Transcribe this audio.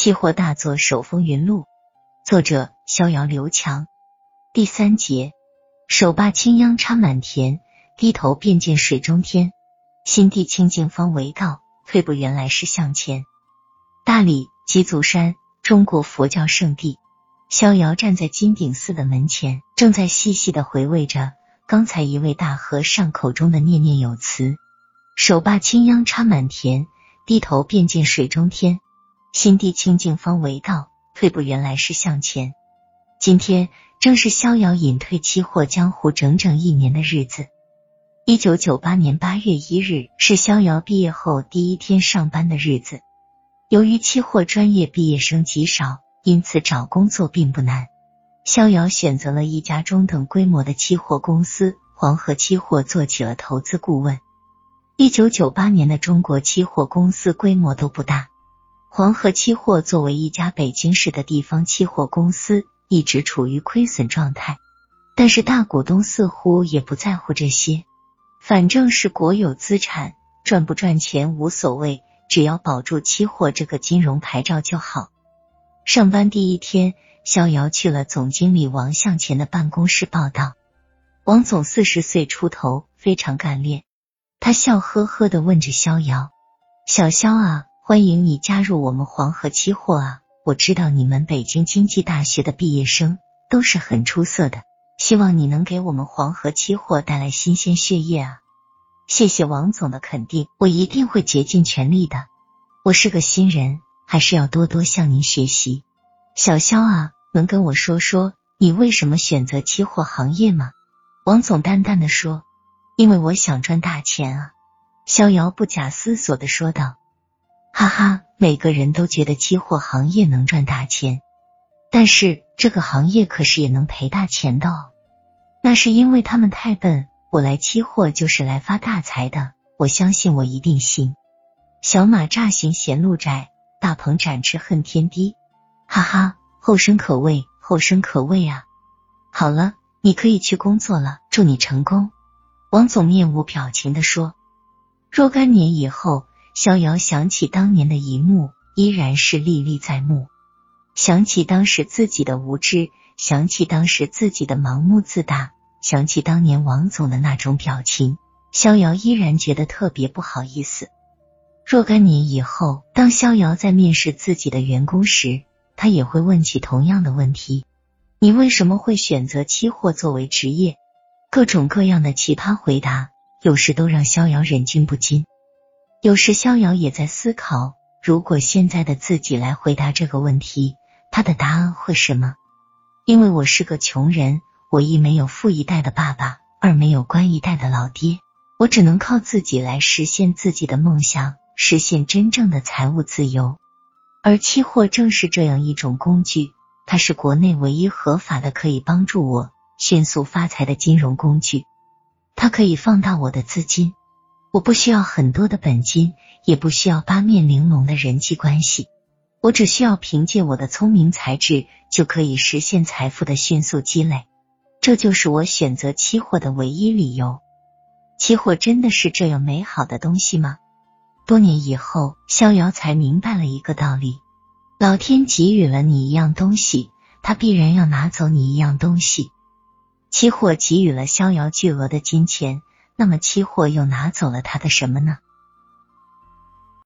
期货大作手风云录，作者逍遥刘强。第三节，手把青秧插满田，低头便见水中天。心地清净方为道，退步原来是向前。大理吉祖山，中国佛教圣地。逍遥站在金顶寺的门前，正在细细的回味着刚才一位大和尚口中的念念有词。手把青秧插满田，低头便见水中天。心地清净方为道，退步原来是向前。今天正是逍遥隐退期货江湖整整一年的日子。一九九八年八月一日是逍遥毕业后第一天上班的日子。由于期货专业毕业生极少，因此找工作并不难。逍遥选择了一家中等规模的期货公司——黄河期货，做起了投资顾问。一九九八年的中国期货公司规模都不大。黄河期货作为一家北京市的地方期货公司，一直处于亏损状态。但是大股东似乎也不在乎这些，反正是国有资产，赚不赚钱无所谓，只要保住期货这个金融牌照就好。上班第一天，逍遥去了总经理王向前的办公室报道。王总四十岁出头，非常干练。他笑呵呵的问着逍遥：“小肖啊。”欢迎你加入我们黄河期货啊！我知道你们北京经济大学的毕业生都是很出色的，希望你能给我们黄河期货带来新鲜血液啊！谢谢王总的肯定，我一定会竭尽全力的。我是个新人，还是要多多向您学习。小肖啊，能跟我说说你为什么选择期货行业吗？王总淡淡的说：“因为我想赚大钱啊。”逍遥不假思索的说道。哈哈，每个人都觉得期货行业能赚大钱，但是这个行业可是也能赔大钱的哦。那是因为他们太笨。我来期货就是来发大财的，我相信我一定行。小马乍行嫌路窄，大鹏展翅恨天低。哈哈，后生可畏，后生可畏啊！好了，你可以去工作了，祝你成功。王总面无表情的说。若干年以后。逍遥想起当年的一幕，依然是历历在目。想起当时自己的无知，想起当时自己的盲目自大，想起当年王总的那种表情，逍遥依然觉得特别不好意思。若干年以后，当逍遥在面试自己的员工时，他也会问起同样的问题：你为什么会选择期货作为职业？各种各样的奇葩回答，有时都让逍遥忍俊不禁。有时逍遥也在思考，如果现在的自己来回答这个问题，他的答案会什么？因为我是个穷人，我一没有富一代的爸爸，二没有官一代的老爹，我只能靠自己来实现自己的梦想，实现真正的财务自由。而期货正是这样一种工具，它是国内唯一合法的可以帮助我迅速发财的金融工具，它可以放大我的资金。我不需要很多的本金，也不需要八面玲珑的人际关系，我只需要凭借我的聪明才智，就可以实现财富的迅速积累。这就是我选择期货的唯一理由。期货真的是这样美好的东西吗？多年以后，逍遥才明白了一个道理：老天给予了你一样东西，他必然要拿走你一样东西。期货给予了逍遥巨额的金钱。那么期货又拿走了他的什么呢？